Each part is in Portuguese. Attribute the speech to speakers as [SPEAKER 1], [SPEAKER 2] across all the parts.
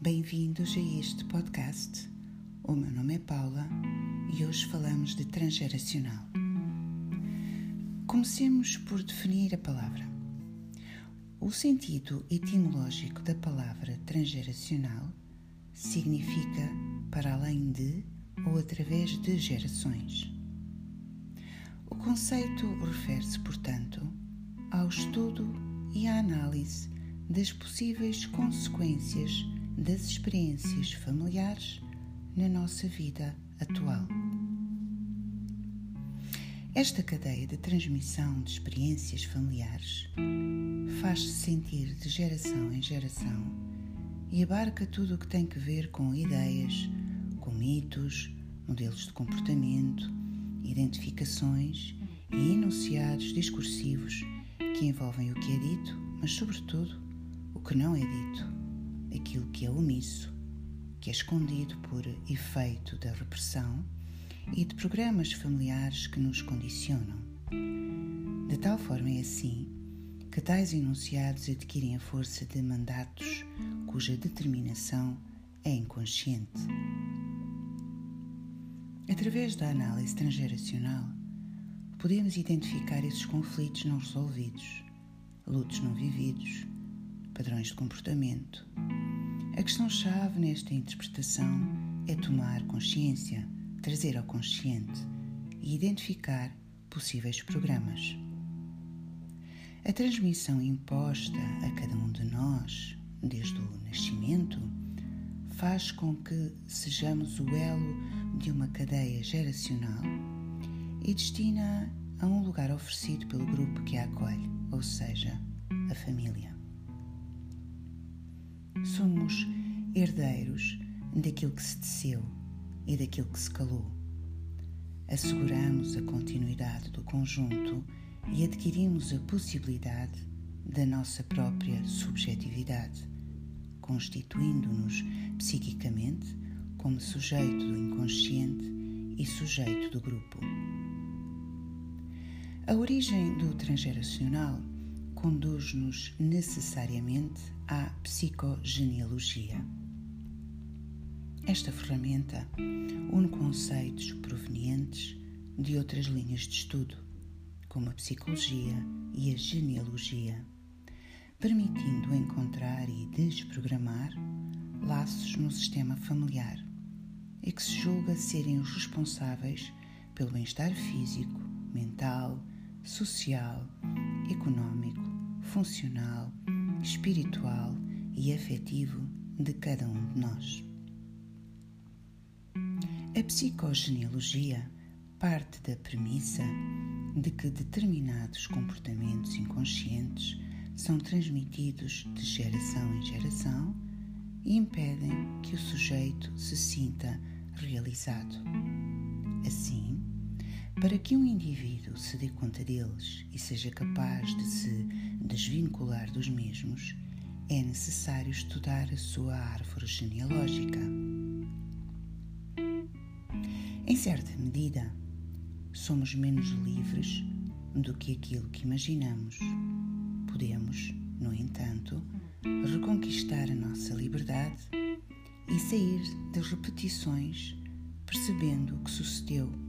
[SPEAKER 1] Bem-vindos a este podcast. O meu nome é Paula e hoje falamos de transgeracional. Comecemos por definir a palavra. O sentido etimológico da palavra transgeracional significa para além de ou através de gerações. O conceito refere-se, portanto, ao estudo e à análise das possíveis consequências das experiências familiares na nossa vida atual. Esta cadeia de transmissão de experiências familiares faz-se sentir de geração em geração e abarca tudo o que tem que ver com ideias, com mitos, modelos de comportamento, identificações e enunciados discursivos que envolvem o que é dito, mas, sobretudo, o que não é dito aquilo que é omisso, que é escondido por efeito da repressão e de programas familiares que nos condicionam. De tal forma é assim que tais enunciados adquirem a força de mandatos cuja determinação é inconsciente. Através da análise transgeracional, podemos identificar esses conflitos não resolvidos, lutos não vividos, padrões de comportamento. A questão-chave nesta interpretação é tomar consciência, trazer ao consciente e identificar possíveis programas. A transmissão imposta a cada um de nós, desde o nascimento, faz com que sejamos o elo de uma cadeia geracional e destina a um lugar oferecido pelo grupo que a acolhe, ou seja, a família. Somos herdeiros daquilo que se teceu e daquilo que se calou. Asseguramos a continuidade do conjunto e adquirimos a possibilidade da nossa própria subjetividade, constituindo-nos psiquicamente como sujeito do inconsciente e sujeito do grupo. A origem do transgeracional conduz-nos necessariamente à psicogenealogia. Esta ferramenta une conceitos provenientes de outras linhas de estudo, como a psicologia e a genealogia, permitindo encontrar e desprogramar laços no sistema familiar e que se julga serem os responsáveis pelo bem-estar físico, mental, social, económico, funcional, espiritual e afetivo de cada um de nós. A psicogenealogia parte da premissa de que determinados comportamentos inconscientes são transmitidos de geração em geração e impedem que o sujeito se sinta realizado. Assim, para que um indivíduo se dê conta deles e seja capaz de se desvincular dos mesmos, é necessário estudar a sua árvore genealógica. Em certa medida, somos menos livres do que aquilo que imaginamos. Podemos, no entanto, reconquistar a nossa liberdade e sair das repetições, percebendo o que sucedeu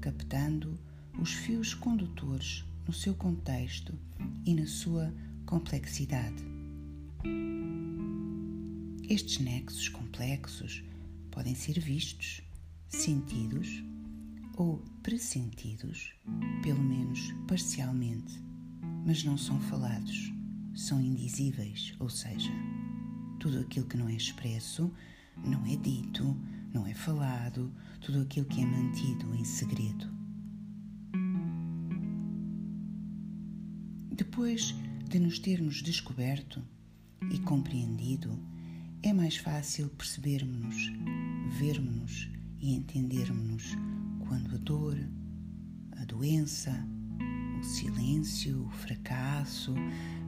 [SPEAKER 1] captando os fios condutores no seu contexto e na sua complexidade. Estes nexos complexos podem ser vistos, sentidos ou pressentidos, pelo menos parcialmente, mas não são falados, são indizíveis, ou seja, tudo aquilo que não é expresso, não é dito, não é falado, tudo aquilo que é mantido em segredo. Depois de nos termos descoberto e compreendido, é mais fácil percebermos-nos, vermos-nos e entendermos-nos quando a dor, a doença, o silêncio, o fracasso,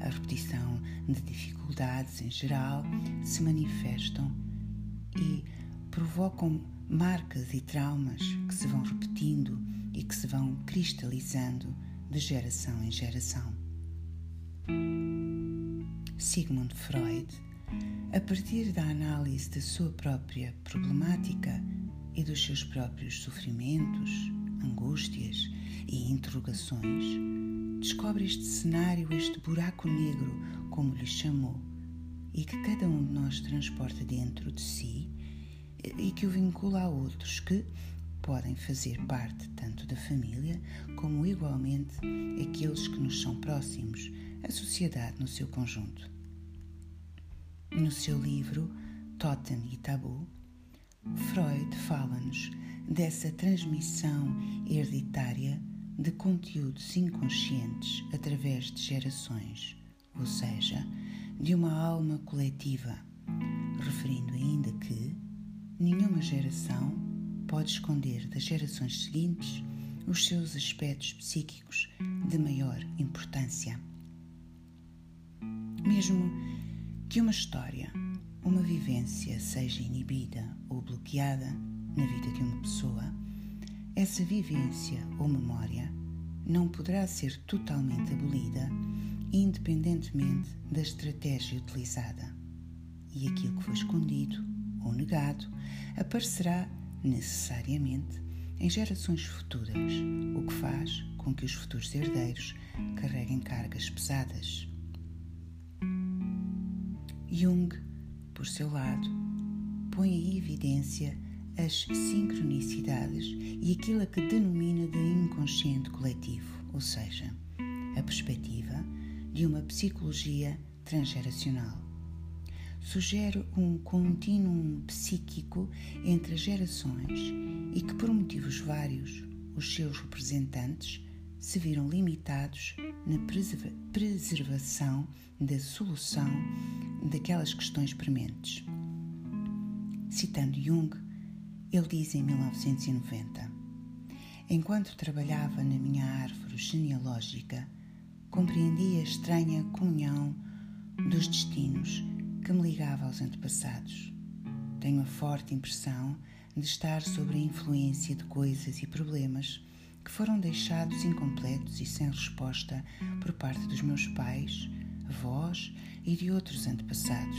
[SPEAKER 1] a repetição de dificuldades em geral se manifestam e provocam marcas e traumas que se vão repetindo e que se vão cristalizando de geração em geração. Sigmund Freud a partir da análise da sua própria problemática e dos seus próprios sofrimentos, angústias e interrogações, descobre este cenário, este buraco negro, como lhe chamou, e que cada um de nós transporta dentro de si e que o vincula a outros que podem fazer parte tanto da família como igualmente aqueles que nos são próximos, a sociedade no seu conjunto. No seu livro Totem e Tabu, Freud fala-nos dessa transmissão hereditária de conteúdos inconscientes através de gerações, ou seja, de uma alma coletiva, referindo ainda que nenhuma geração pode esconder das gerações seguintes os seus aspectos psíquicos de maior importância. Mesmo que uma história, uma vivência seja inibida ou bloqueada na vida de uma pessoa, essa vivência ou memória não poderá ser totalmente abolida, independentemente da estratégia utilizada. E aquilo que foi escondido ou negado aparecerá necessariamente em gerações futuras, o que faz com que os futuros herdeiros carreguem cargas pesadas. Jung, por seu lado, põe em evidência as sincronicidades e aquilo a que denomina de inconsciente coletivo, ou seja, a perspectiva de uma psicologia transgeracional. Sugere um contínuo psíquico entre as gerações e que, por motivos vários, os seus representantes se viram limitados na preservação da solução daquelas questões prementes. Citando Jung, ele diz em 1990: Enquanto trabalhava na minha árvore genealógica, compreendi a estranha comunhão dos destinos que me ligava aos antepassados. Tenho a forte impressão de estar sob a influência de coisas e problemas que foram deixados incompletos e sem resposta por parte dos meus pais, avós e de outros antepassados.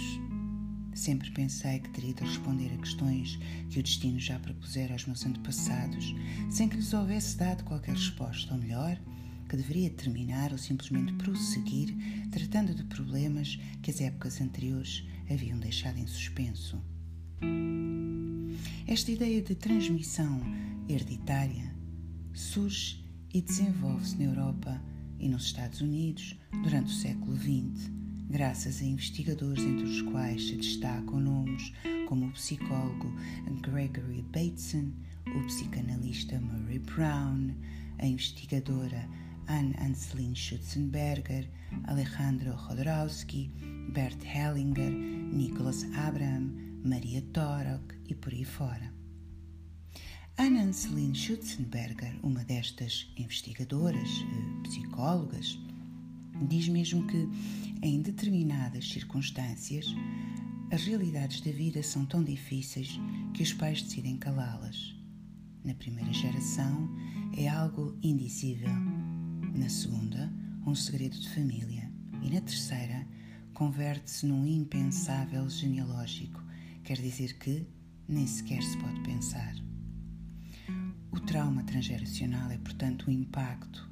[SPEAKER 1] Sempre pensei que teria de responder a questões que o destino já propusera aos meus antepassados, sem que lhes houvesse dado qualquer resposta, ou melhor, que deveria terminar ou simplesmente prosseguir tratando de problemas que as épocas anteriores haviam deixado em suspenso. Esta ideia de transmissão hereditária surge e desenvolve-se na Europa e nos Estados Unidos durante o século XX, graças a investigadores entre os quais se destacam nomes como o psicólogo Gregory Bateson, o psicanalista Murray Brown, a investigadora Anne Anselin Schutzenberger, Alejandro Jodorowsky, Bert Hellinger, Nicholas Abraham, Maria Torok e por aí fora. Anna Celine Schutzenberger, uma destas investigadoras, eh, psicólogas, diz mesmo que, em determinadas circunstâncias, as realidades da vida são tão difíceis que os pais decidem calá-las. Na primeira geração, é algo indizível. Na segunda, um segredo de família. E na terceira, converte-se num impensável genealógico. Quer dizer que nem sequer se pode pensar. O trauma transgeracional é, portanto, um impacto,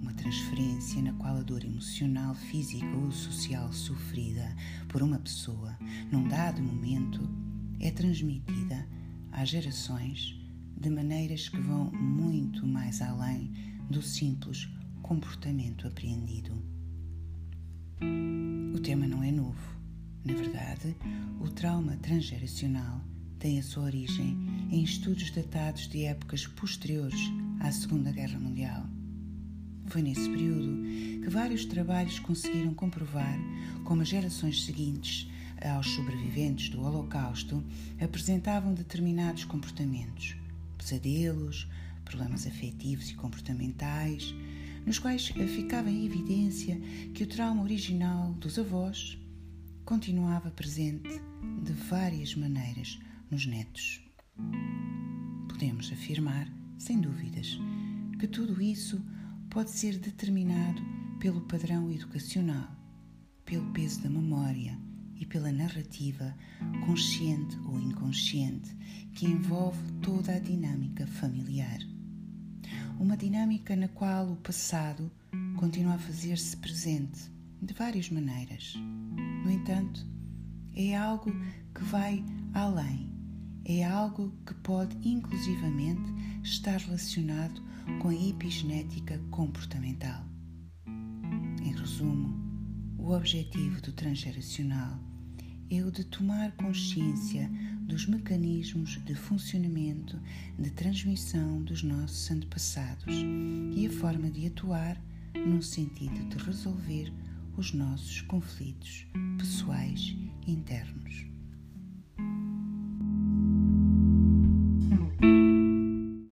[SPEAKER 1] uma transferência na qual a dor emocional, física ou social sofrida por uma pessoa num dado momento é transmitida às gerações de maneiras que vão muito mais além do simples comportamento apreendido. O tema não é novo. Na verdade, o trauma transgeracional tem a sua origem em estudos datados de épocas posteriores à Segunda Guerra Mundial. Foi nesse período que vários trabalhos conseguiram comprovar como as gerações seguintes aos sobreviventes do Holocausto apresentavam determinados comportamentos, pesadelos, problemas afetivos e comportamentais, nos quais ficava em evidência que o trauma original dos avós continuava presente de várias maneiras nos netos. Podemos afirmar, sem dúvidas, que tudo isso pode ser determinado pelo padrão educacional, pelo peso da memória e pela narrativa, consciente ou inconsciente, que envolve toda a dinâmica familiar. Uma dinâmica na qual o passado continua a fazer-se presente de várias maneiras. No entanto, é algo que vai além, é algo que pode inclusivamente estar relacionado com a epigenética comportamental. Em resumo, o objetivo do transgeracional é o de tomar consciência dos mecanismos de funcionamento de transmissão dos nossos antepassados e a forma de atuar no sentido de resolver os nossos conflitos pessoais internos.